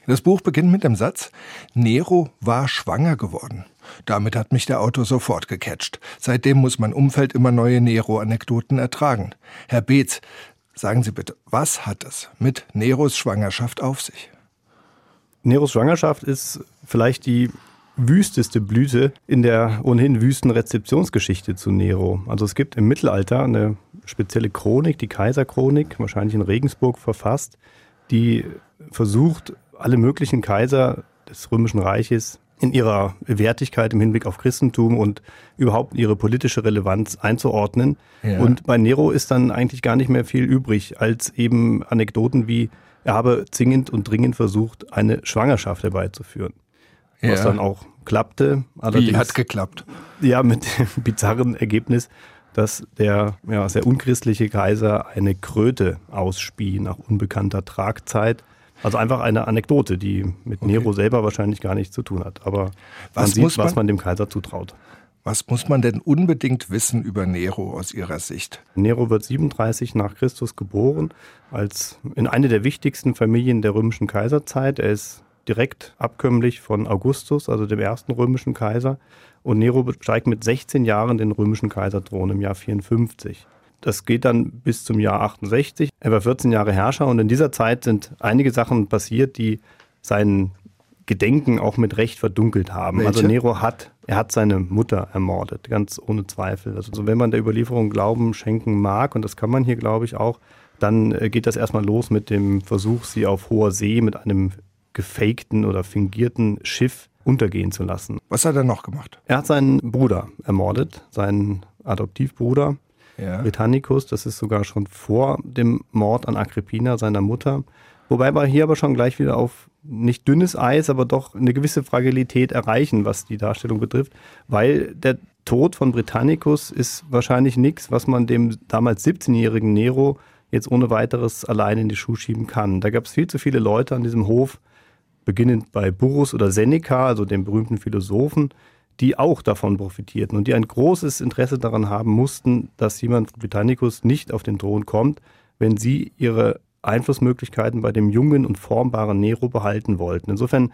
Speaker 2: Das Buch beginnt mit dem Satz, Nero war schwanger geworden. Damit hat mich der Autor sofort gecatcht. Seitdem muss mein Umfeld immer neue Nero-Anekdoten ertragen. Herr Beetz, sagen Sie bitte, was hat es mit Neros Schwangerschaft auf sich?
Speaker 9: Neros Schwangerschaft ist vielleicht die wüsteste Blüte in der ohnehin wüsten Rezeptionsgeschichte zu Nero. Also es gibt im Mittelalter eine spezielle Chronik, die Kaiserchronik, wahrscheinlich in Regensburg verfasst, die versucht, alle möglichen Kaiser des Römischen Reiches in ihrer Wertigkeit im Hinblick auf Christentum und überhaupt ihre politische Relevanz einzuordnen. Ja. Und bei Nero ist dann eigentlich gar nicht mehr viel übrig, als eben Anekdoten wie, er habe zwingend und dringend versucht, eine Schwangerschaft herbeizuführen. Ja. Was dann auch klappte.
Speaker 2: Wie hat geklappt?
Speaker 9: Ja, mit dem bizarren Ergebnis, dass der ja, sehr unchristliche Kaiser eine Kröte ausspie nach unbekannter Tragzeit also einfach eine Anekdote, die mit okay. Nero selber wahrscheinlich gar nichts zu tun hat. Aber was man sieht, man, was man dem Kaiser zutraut.
Speaker 2: Was muss man denn unbedingt wissen über Nero aus Ihrer Sicht?
Speaker 9: Nero wird 37 nach Christus geboren, als in eine der wichtigsten Familien der römischen Kaiserzeit. Er ist direkt abkömmlich von Augustus, also dem ersten römischen Kaiser. Und Nero besteigt mit 16 Jahren den römischen Kaiserthron im Jahr 54. Das geht dann bis zum Jahr 68. Er war 14 Jahre Herrscher und in dieser Zeit sind einige Sachen passiert, die sein Gedenken auch mit Recht verdunkelt haben. Also Welche? Also Nero hat, er hat seine Mutter ermordet, ganz ohne Zweifel. Also wenn man der Überlieferung Glauben schenken mag, und das kann man hier, glaube ich, auch, dann äh, geht das erstmal los mit dem Versuch, sie auf hoher See mit einem gefakten oder fingierten Schiff untergehen zu lassen.
Speaker 2: Was hat er noch gemacht?
Speaker 9: Er hat seinen Bruder ermordet, seinen Adoptivbruder ja. Britannicus. Das ist sogar schon vor dem Mord an Agrippina, seiner Mutter. Wobei wir hier aber schon gleich wieder auf nicht dünnes Eis, aber doch eine gewisse Fragilität erreichen, was die Darstellung betrifft, weil der Tod von Britannicus ist wahrscheinlich nichts, was man dem damals 17-jährigen Nero jetzt ohne weiteres allein in die Schuhe schieben kann. Da gab es viel zu viele Leute an diesem Hof, beginnend bei Burrus oder Seneca, also dem berühmten Philosophen, die auch davon profitierten und die ein großes Interesse daran haben mussten, dass jemand Britannicus nicht auf den Thron kommt, wenn sie ihre Einflussmöglichkeiten bei dem jungen und formbaren Nero behalten wollten. Insofern,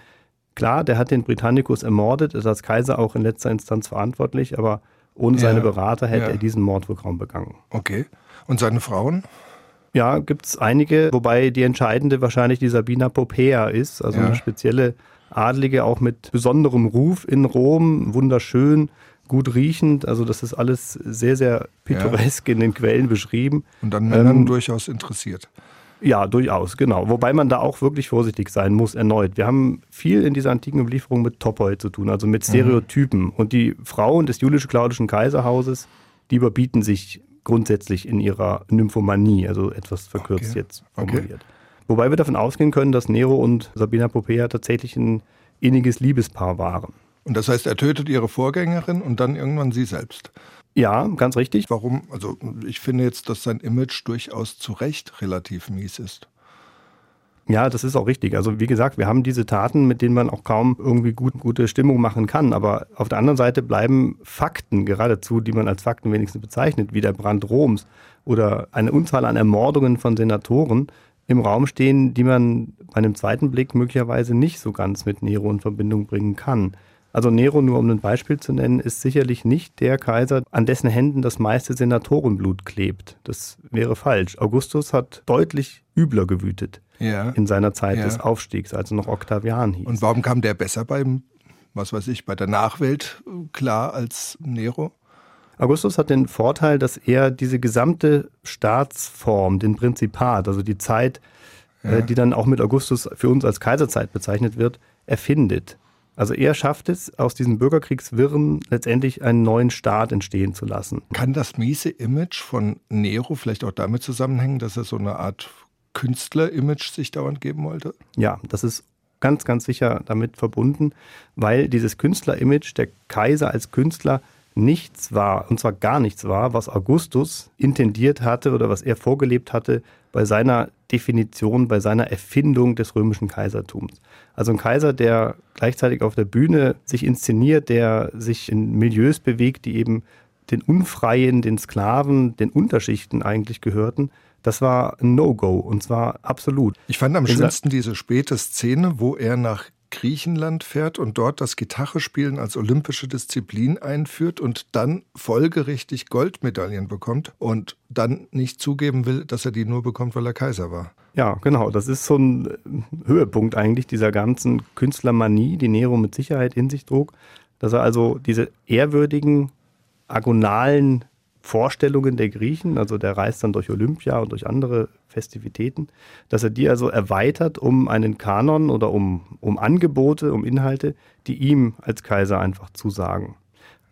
Speaker 9: klar, der hat den Britannicus ermordet, ist als Kaiser auch in letzter Instanz verantwortlich, aber ohne ja, seine Berater hätte ja. er diesen Mord wohl kaum begangen.
Speaker 2: Okay. Und seine Frauen?
Speaker 9: Ja, gibt es einige, wobei die entscheidende wahrscheinlich die Sabina Popea ist, also ja. eine spezielle Adlige auch mit besonderem Ruf in Rom, wunderschön, gut riechend. Also das ist alles sehr, sehr pittoresk ja. in den Quellen beschrieben.
Speaker 2: Und dann Männern ähm, durchaus interessiert.
Speaker 9: Ja, durchaus, genau. Wobei man da auch wirklich vorsichtig sein muss, erneut. Wir haben viel in dieser antiken Überlieferung mit Topoi zu tun, also mit mhm. Stereotypen. Mhm. Und die Frauen des julisch-claudischen Kaiserhauses, die überbieten sich grundsätzlich in ihrer Nymphomanie, also etwas verkürzt okay. jetzt formuliert. Okay. Wobei wir davon ausgehen können, dass Nero und Sabina Popea tatsächlich ein inniges Liebespaar waren.
Speaker 2: Und das heißt, er tötet ihre Vorgängerin und dann irgendwann sie selbst.
Speaker 9: Ja, ganz richtig.
Speaker 2: Warum? Also ich finde jetzt, dass sein Image durchaus zu Recht relativ mies ist.
Speaker 9: Ja, das ist auch richtig. Also wie gesagt, wir haben diese Taten, mit denen man auch kaum irgendwie gut, gute Stimmung machen kann. Aber auf der anderen Seite bleiben Fakten geradezu, die man als Fakten wenigstens bezeichnet, wie der Brand Roms oder eine Unzahl an Ermordungen von Senatoren, im Raum stehen, die man bei einem zweiten Blick möglicherweise nicht so ganz mit Nero in Verbindung bringen kann. Also Nero, nur um ein Beispiel zu nennen, ist sicherlich nicht der Kaiser, an dessen Händen das meiste Senatorenblut klebt. Das wäre falsch. Augustus hat deutlich übler gewütet ja. in seiner Zeit ja. des Aufstiegs, als er noch Octavian hieß.
Speaker 2: Und warum kam der besser beim, was weiß ich, bei der Nachwelt klar als Nero?
Speaker 9: Augustus hat den Vorteil, dass er diese gesamte Staatsform, den Prinzipat, also die Zeit, äh, ja. äh, die dann auch mit Augustus für uns als Kaiserzeit bezeichnet wird, erfindet. Also er schafft es, aus diesen Bürgerkriegswirren letztendlich einen neuen Staat entstehen zu lassen.
Speaker 2: Kann das miese Image von Nero vielleicht auch damit zusammenhängen, dass er so eine Art Künstler-Image sich dauernd geben wollte?
Speaker 9: Ja, das ist ganz, ganz sicher damit verbunden, weil dieses Künstler-Image, der Kaiser als Künstler, nichts war, und zwar gar nichts war, was Augustus intendiert hatte oder was er vorgelebt hatte bei seiner Definition, bei seiner Erfindung des römischen Kaisertums. Also ein Kaiser, der gleichzeitig auf der Bühne sich inszeniert, der sich in Milieus bewegt, die eben den Unfreien, den Sklaven, den Unterschichten eigentlich gehörten. Das war ein No-Go und zwar absolut.
Speaker 2: Ich fand am schönsten diese späte Szene, wo er nach Griechenland fährt und dort das Gitarrespielen als olympische Disziplin einführt und dann folgerichtig Goldmedaillen bekommt und dann nicht zugeben will, dass er die nur bekommt, weil er Kaiser war.
Speaker 9: Ja, genau. Das ist so ein Höhepunkt eigentlich dieser ganzen Künstlermanie, die Nero mit Sicherheit in sich trug, dass er also diese ehrwürdigen, agonalen Vorstellungen der Griechen, also der reist dann durch Olympia und durch andere Festivitäten, dass er die also erweitert um einen Kanon oder um, um Angebote, um Inhalte, die ihm als Kaiser einfach zusagen.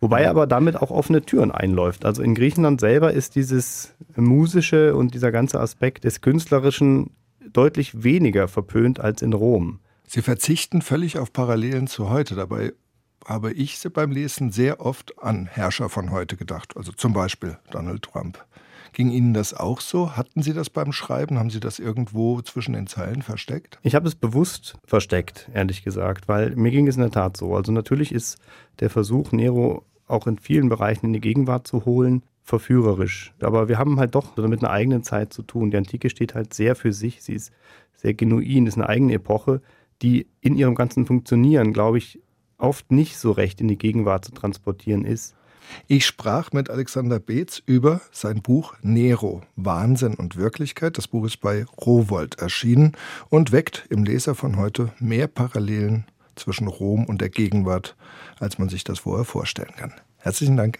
Speaker 9: Wobei er aber damit auch offene Türen einläuft. Also in Griechenland selber ist dieses musische und dieser ganze Aspekt des Künstlerischen deutlich weniger verpönt als in Rom.
Speaker 2: Sie verzichten völlig auf Parallelen zu heute. Dabei habe ich beim Lesen sehr oft an Herrscher von heute gedacht, also zum Beispiel Donald Trump. Ging Ihnen das auch so? Hatten Sie das beim Schreiben? Haben Sie das irgendwo zwischen den Zeilen versteckt?
Speaker 9: Ich habe es bewusst versteckt, ehrlich gesagt, weil mir ging es in der Tat so. Also natürlich ist der Versuch, Nero auch in vielen Bereichen in die Gegenwart zu holen, verführerisch. Aber wir haben halt doch mit einer eigenen Zeit zu tun. Die Antike steht halt sehr für sich. Sie ist sehr genuin, ist eine eigene Epoche, die in ihrem ganzen Funktionieren, glaube ich, oft nicht so recht in die Gegenwart zu transportieren ist.
Speaker 2: Ich sprach mit Alexander Beetz über sein Buch Nero, Wahnsinn und Wirklichkeit. Das Buch ist bei Rowold erschienen und weckt im Leser von heute mehr Parallelen zwischen Rom und der Gegenwart, als man sich das vorher vorstellen kann. Herzlichen Dank.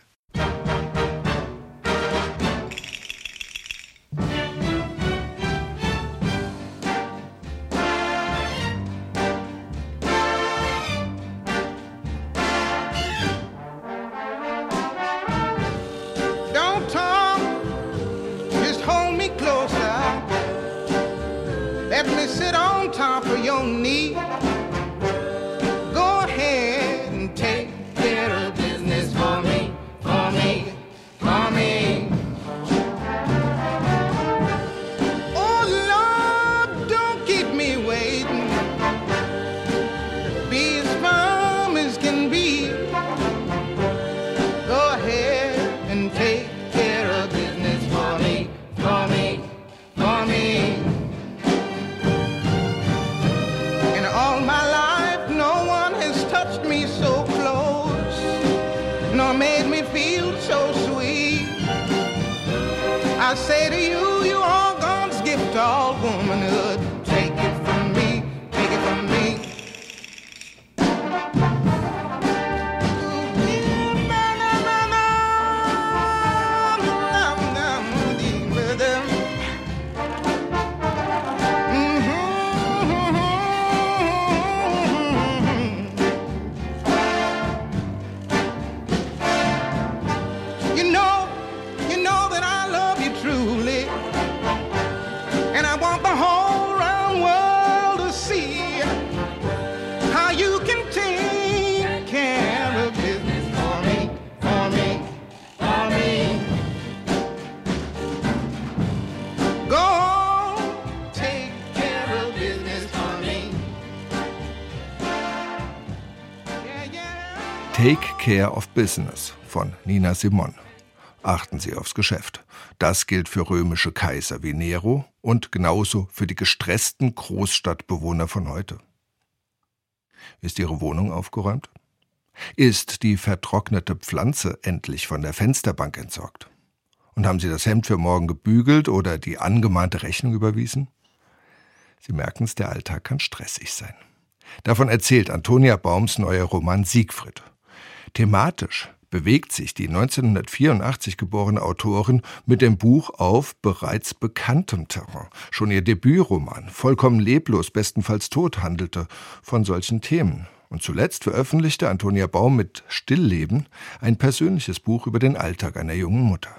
Speaker 2: Care of Business von Nina Simon. Achten Sie aufs Geschäft. Das gilt für römische Kaiser wie Nero und genauso für die gestressten Großstadtbewohner von heute. Ist Ihre Wohnung aufgeräumt? Ist die vertrocknete Pflanze endlich von der Fensterbank entsorgt? Und haben Sie das Hemd für morgen gebügelt oder die angemahnte Rechnung überwiesen? Sie merken es, der Alltag kann stressig sein. Davon erzählt Antonia Baums neuer Roman Siegfried. Thematisch bewegt sich die 1984 geborene Autorin mit dem Buch auf bereits bekanntem Terrain. Schon ihr Debütroman, vollkommen leblos, bestenfalls tot, handelte von solchen Themen. Und zuletzt veröffentlichte Antonia Baum mit Stillleben ein persönliches Buch über den Alltag einer jungen Mutter.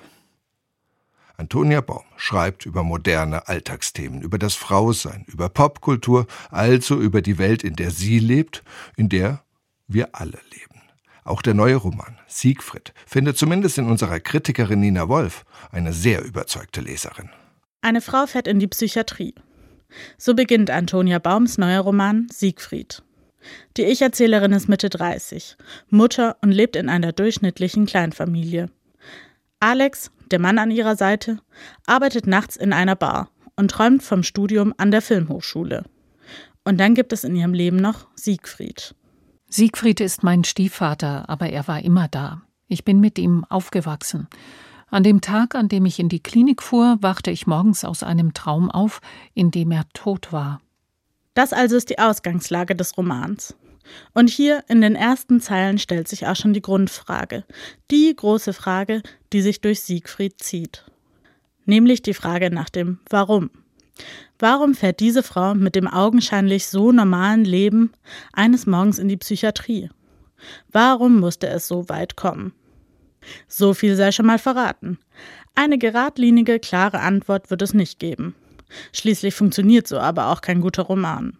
Speaker 2: Antonia Baum schreibt über moderne Alltagsthemen, über das Frausein, über Popkultur, also über die Welt, in der sie lebt, in der wir alle leben. Auch der neue Roman Siegfried findet zumindest in unserer Kritikerin Nina Wolf eine sehr überzeugte Leserin.
Speaker 10: Eine Frau fährt in die Psychiatrie. So beginnt Antonia Baums neuer Roman Siegfried. Die Ich-Erzählerin ist Mitte 30, Mutter und lebt in einer durchschnittlichen Kleinfamilie. Alex, der Mann an ihrer Seite, arbeitet nachts in einer Bar und träumt vom Studium an der Filmhochschule. Und dann gibt es in ihrem Leben noch Siegfried.
Speaker 11: Siegfried ist mein Stiefvater, aber er war immer da. Ich bin mit ihm aufgewachsen. An dem Tag, an dem ich in die Klinik fuhr, wachte ich morgens aus einem Traum auf, in dem er tot war.
Speaker 10: Das also ist die Ausgangslage des Romans. Und hier in den ersten Zeilen stellt sich auch schon die Grundfrage, die große Frage, die sich durch Siegfried zieht. Nämlich die Frage nach dem Warum. Warum fährt diese Frau mit dem augenscheinlich so normalen Leben eines Morgens in die Psychiatrie? Warum musste es so weit kommen? So viel sei schon mal verraten. Eine geradlinige, klare Antwort wird es nicht geben. Schließlich funktioniert so aber auch kein guter Roman.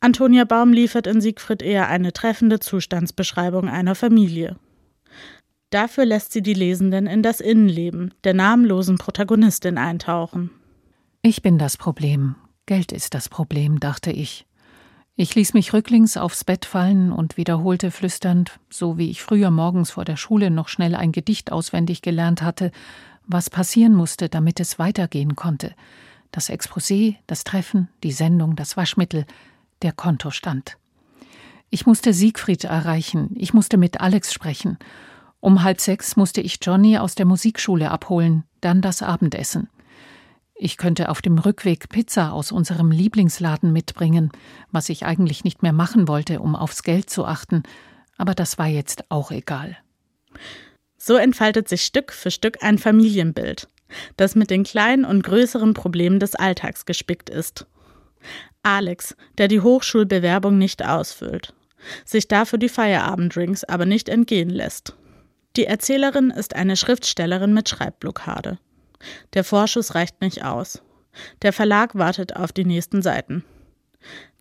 Speaker 10: Antonia Baum liefert in Siegfried eher eine treffende Zustandsbeschreibung einer Familie. Dafür lässt sie die Lesenden in das Innenleben der namenlosen Protagonistin eintauchen.
Speaker 11: Ich bin das Problem, Geld ist das Problem, dachte ich. Ich ließ mich rücklings aufs Bett fallen und wiederholte flüsternd, so wie ich früher morgens vor der Schule noch schnell ein Gedicht auswendig gelernt hatte, was passieren musste, damit es weitergehen konnte. Das Exposé, das Treffen, die Sendung, das Waschmittel, der Kontostand. Ich musste Siegfried erreichen, ich musste mit Alex sprechen. Um halb sechs musste ich Johnny aus der Musikschule abholen, dann das Abendessen. Ich könnte auf dem Rückweg Pizza aus unserem Lieblingsladen mitbringen, was ich eigentlich nicht mehr machen wollte, um aufs Geld zu achten, aber das war jetzt auch egal.
Speaker 10: So entfaltet sich Stück für Stück ein Familienbild, das mit den kleinen und größeren Problemen des Alltags gespickt ist. Alex, der die Hochschulbewerbung nicht ausfüllt, sich dafür die Feierabenddrinks aber nicht entgehen lässt. Die Erzählerin ist eine Schriftstellerin mit Schreibblockade. Der Vorschuss reicht nicht aus. Der Verlag wartet auf die nächsten Seiten.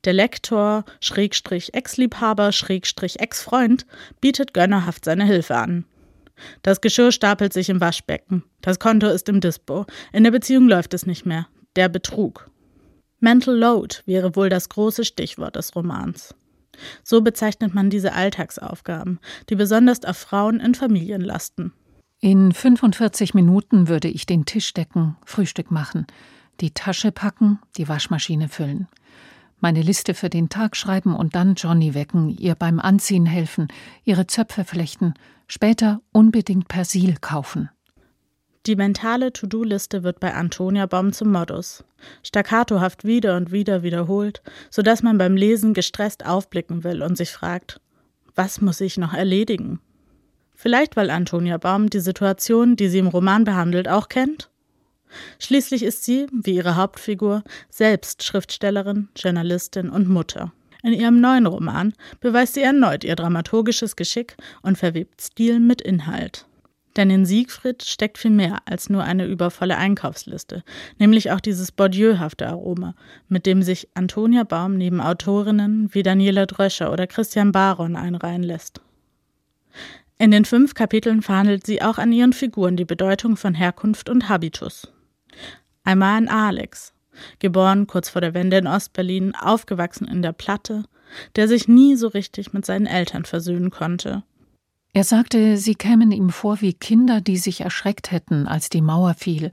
Speaker 10: Der Lektor, Schrägstrich Ex-Liebhaber, Schrägstrich Ex-Freund, bietet gönnerhaft seine Hilfe an. Das Geschirr stapelt sich im Waschbecken. Das Konto ist im Dispo. In der Beziehung läuft es nicht mehr. Der Betrug. Mental Load wäre wohl das große Stichwort des Romans. So bezeichnet man diese Alltagsaufgaben, die besonders auf Frauen in Familien lasten.
Speaker 11: In 45 Minuten würde ich den Tisch decken, Frühstück machen, die Tasche packen, die Waschmaschine füllen, meine Liste für den Tag schreiben und dann Johnny wecken, ihr beim Anziehen helfen, ihre Zöpfe flechten, später unbedingt Persil kaufen.
Speaker 10: Die mentale To-Do-Liste wird bei Antonia Baum zum Modus. Staccatohaft wieder und wieder wiederholt, sodass man beim Lesen gestresst aufblicken will und sich fragt, was muss ich noch erledigen? Vielleicht weil Antonia Baum die Situation, die sie im Roman behandelt, auch kennt? Schließlich ist sie, wie ihre Hauptfigur, selbst Schriftstellerin, Journalistin und Mutter. In ihrem neuen Roman beweist sie erneut ihr dramaturgisches Geschick und verwebt Stil mit Inhalt. Denn in Siegfried steckt viel mehr als nur eine übervolle Einkaufsliste, nämlich auch dieses Bourdieu-hafte Aroma, mit dem sich Antonia Baum neben Autorinnen wie Daniela Dröscher oder Christian Baron einreihen lässt. In den fünf Kapiteln verhandelt sie auch an ihren Figuren die Bedeutung von Herkunft und Habitus. Einmal an Alex, geboren kurz vor der Wende in Ostberlin, aufgewachsen in der Platte, der sich nie so richtig mit seinen Eltern versöhnen konnte.
Speaker 11: Er sagte, sie kämen ihm vor wie Kinder, die sich erschreckt hätten, als die Mauer fiel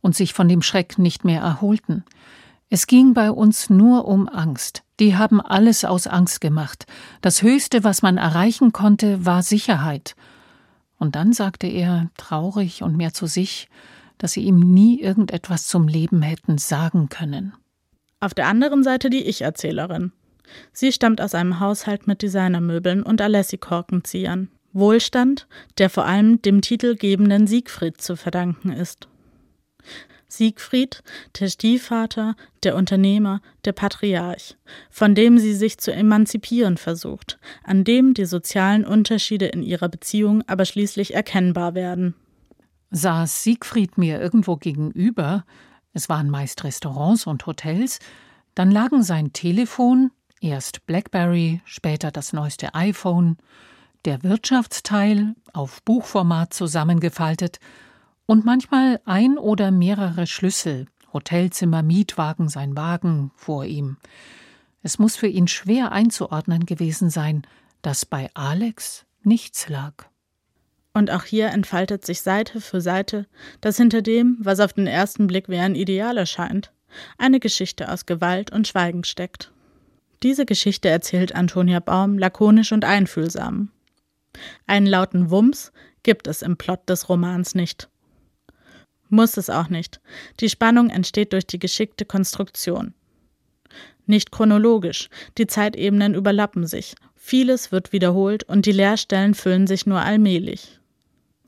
Speaker 11: und sich von dem Schreck nicht mehr erholten. Es ging bei uns nur um Angst. Die haben alles aus Angst gemacht. Das Höchste, was man erreichen konnte, war Sicherheit. Und dann sagte er, traurig und mehr zu sich, dass sie ihm nie irgendetwas zum Leben hätten sagen können.
Speaker 10: Auf der anderen Seite die Ich-Erzählerin. Sie stammt aus einem Haushalt mit Designermöbeln und Alessi-Korkenziehern. Wohlstand, der vor allem dem titelgebenden Siegfried zu verdanken ist. Siegfried, der Stiefvater, der Unternehmer, der Patriarch, von dem sie sich zu emanzipieren versucht, an dem die sozialen Unterschiede in ihrer Beziehung aber schließlich erkennbar werden.
Speaker 11: Saß Siegfried mir irgendwo gegenüber, es waren meist Restaurants und Hotels, dann lagen sein Telefon, erst Blackberry, später das neueste iPhone, der Wirtschaftsteil, auf Buchformat zusammengefaltet, und manchmal ein oder mehrere Schlüssel, Hotelzimmer, Mietwagen, sein Wagen vor ihm. Es muss für ihn schwer einzuordnen gewesen sein, dass bei Alex nichts lag.
Speaker 10: Und auch hier entfaltet sich Seite für Seite, dass hinter dem, was auf den ersten Blick wie ein Ideal erscheint, eine Geschichte aus Gewalt und Schweigen steckt. Diese Geschichte erzählt Antonia Baum lakonisch und einfühlsam. Einen lauten Wumms gibt es im Plot des Romans nicht. Muss es auch nicht. Die Spannung entsteht durch die geschickte Konstruktion. Nicht chronologisch, die Zeitebenen überlappen sich, vieles wird wiederholt und die Leerstellen füllen sich nur allmählich.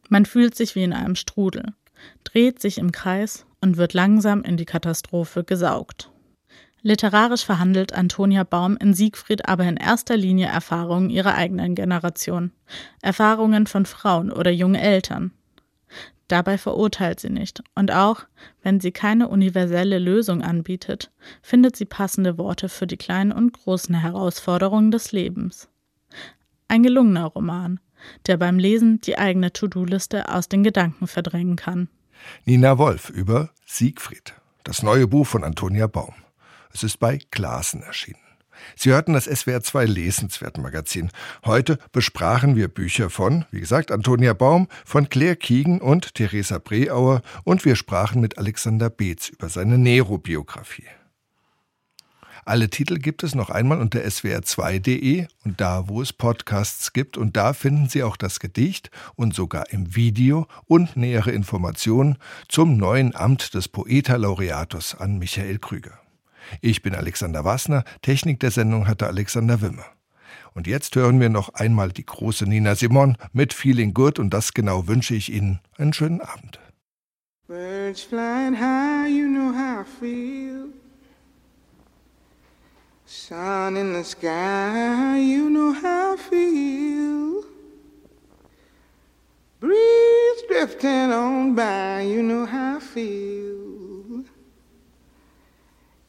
Speaker 10: Man fühlt sich wie in einem Strudel, dreht sich im Kreis und wird langsam in die Katastrophe gesaugt. Literarisch verhandelt Antonia Baum in Siegfried aber in erster Linie Erfahrungen ihrer eigenen Generation, Erfahrungen von Frauen oder jungen Eltern. Dabei verurteilt sie nicht, und auch wenn sie keine universelle Lösung anbietet, findet sie passende Worte für die kleinen und großen Herausforderungen des Lebens. Ein gelungener Roman, der beim Lesen die eigene To-Do-Liste aus den Gedanken verdrängen kann.
Speaker 4: Nina Wolf über Siegfried, das neue Buch von Antonia Baum. Es ist bei Glasen erschienen. Sie hörten das SWR2 Lesenswert Magazin. Heute besprachen wir Bücher von, wie gesagt, Antonia Baum, von Claire Kiegen und Theresa Breauer und wir sprachen mit Alexander Beetz über seine Nero-Biografie. Alle Titel gibt es noch einmal unter swr2.de und da, wo es Podcasts gibt. Und da finden Sie auch das Gedicht und sogar im Video und nähere Informationen zum neuen Amt des Poeta-Laureatus an Michael Krüger. Ich bin Alexander Wassner, Technik der Sendung hatte Alexander Wimmer. Und jetzt hören wir noch einmal die große Nina Simon mit Feeling Good und das genau wünsche ich Ihnen einen schönen Abend. Birds flying high, you know how I feel. Sun in the sky, you know how I feel. Breeze drifting on by, you know how I feel.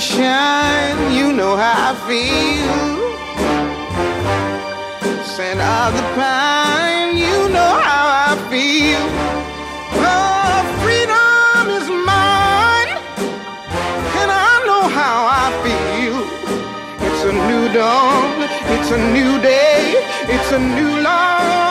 Speaker 4: Shine, you know how I feel. Scent of the pine, you know how I feel. Oh, freedom is mine, and I know how I feel. It's a new dawn, it's a new day, it's a new life.